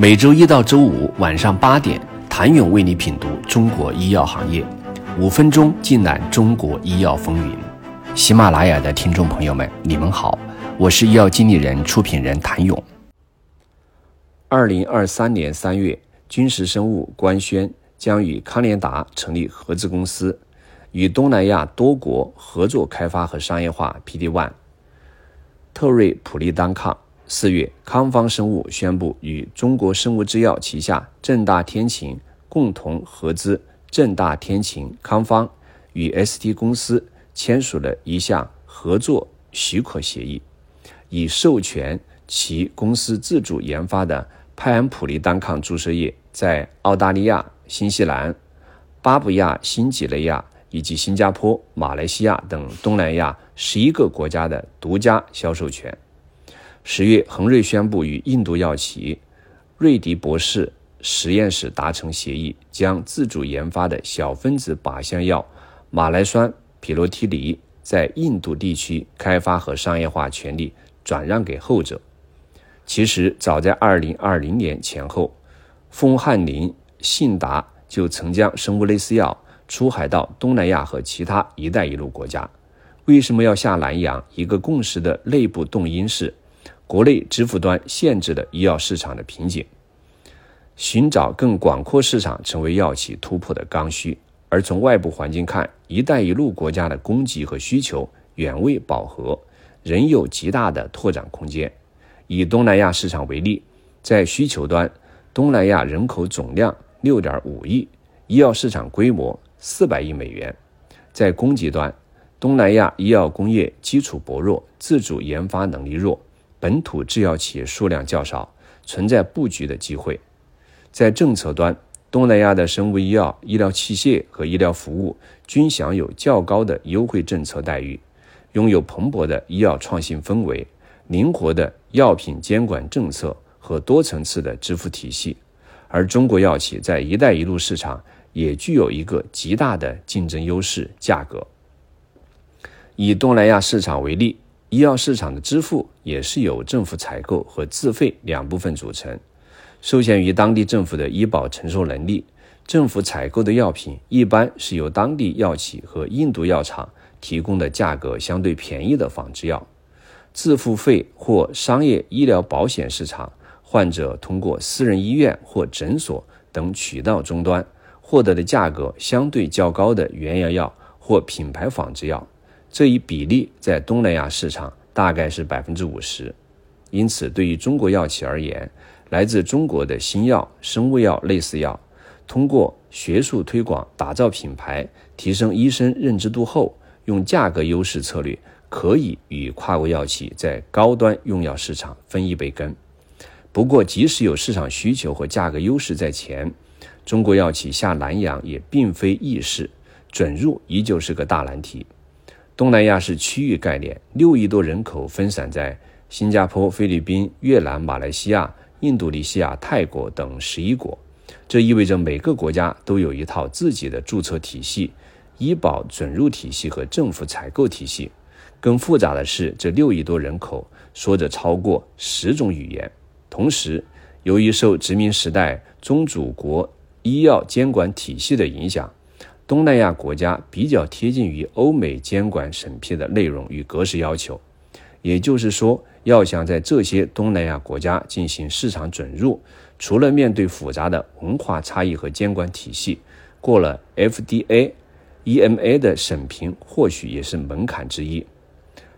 每周一到周五晚上八点，谭勇为你品读中国医药行业，五分钟尽览中国医药风云。喜马拉雅的听众朋友们，你们好，我是医药经理人、出品人谭勇。二零二三年三月，君实生物官宣将与康联达成立合资公司，与东南亚多国合作开发和商业化 PD One 特瑞普利单抗。四月，康方生物宣布与中国生物制药旗下正大天晴共同合资正大天晴康方，与 ST 公司签署了一项合作许可协议，以授权其公司自主研发的派恩普利单抗注射液在澳大利亚、新西兰、巴布亚新几内亚以及新加坡、马来西亚等东南亚十一个国家的独家销售权。十月，恒瑞宣布与印度药企瑞迪博士实验室达成协议，将自主研发的小分子靶向药马来酸匹罗替尼在印度地区开发和商业化权利转让给后者。其实，早在二零二零年前后，丰汉林、信达就曾将生物类似药出海到东南亚和其他“一带一路”国家。为什么要下南洋？一个共识的内部动因是。国内支付端限制了医药市场的瓶颈，寻找更广阔市场成为药企突破的刚需。而从外部环境看，“一带一路”国家的供给和需求远未饱和，仍有极大的拓展空间。以东南亚市场为例，在需求端，东南亚人口总量六点五亿，医药市场规模四百亿美元；在供给端，东南亚医药工业基础薄弱，自主研发能力弱。本土制药企业数量较少，存在布局的机会。在政策端，东南亚的生物医药、医疗器械和医疗服务均享有较高的优惠政策待遇，拥有蓬勃的医药创新氛围、灵活的药品监管政策和多层次的支付体系。而中国药企在“一带一路”市场也具有一个极大的竞争优势——价格。以东南亚市场为例。医药市场的支付也是由政府采购和自费两部分组成，受限于当地政府的医保承受能力，政府采购的药品一般是由当地药企和印度药厂提供的价格相对便宜的仿制药。自付费或商业医疗保险市场，患者通过私人医院或诊所等渠道终端获得的价格相对较高的原药药或品牌仿制药。这一比例在东南亚市场大概是百分之五十，因此对于中国药企而言，来自中国的新药、生物药类似药，通过学术推广、打造品牌、提升医生认知度后，用价格优势策略，可以与跨国药企在高端用药市场分一杯羹。不过，即使有市场需求和价格优势在前，中国药企下南洋也并非易事，准入依旧是个大难题。东南亚是区域概念，六亿多人口分散在新加坡、菲律宾、越南、马来西亚、印度尼西亚、泰国等十一国。这意味着每个国家都有一套自己的注册体系、医保准入体系和政府采购体系。更复杂的是，这六亿多人口说着超过十种语言。同时，由于受殖民时代宗主国医药监管体系的影响。东南亚国家比较贴近于欧美监管审批的内容与格式要求，也就是说，要想在这些东南亚国家进行市场准入，除了面对复杂的文化差异和监管体系，过了 FDA、EMA 的审评，或许也是门槛之一。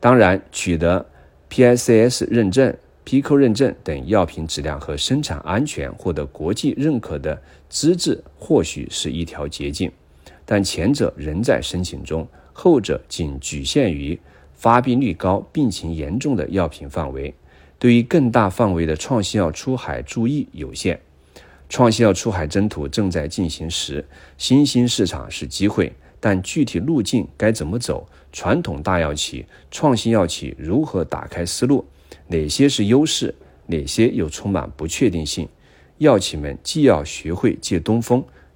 当然，取得 PICS 认证、PICO 认证等药品质量和生产安全获得国际认可的资质，或许是一条捷径。但前者仍在申请中，后者仅局限于发病率高、病情严重的药品范围，对于更大范围的创新药出海注意有限。创新药出海征途正在进行时，新兴市场是机会，但具体路径该怎么走？传统大药企、创新药企如何打开思路？哪些是优势？哪些又充满不确定性？药企们既要学会借东风。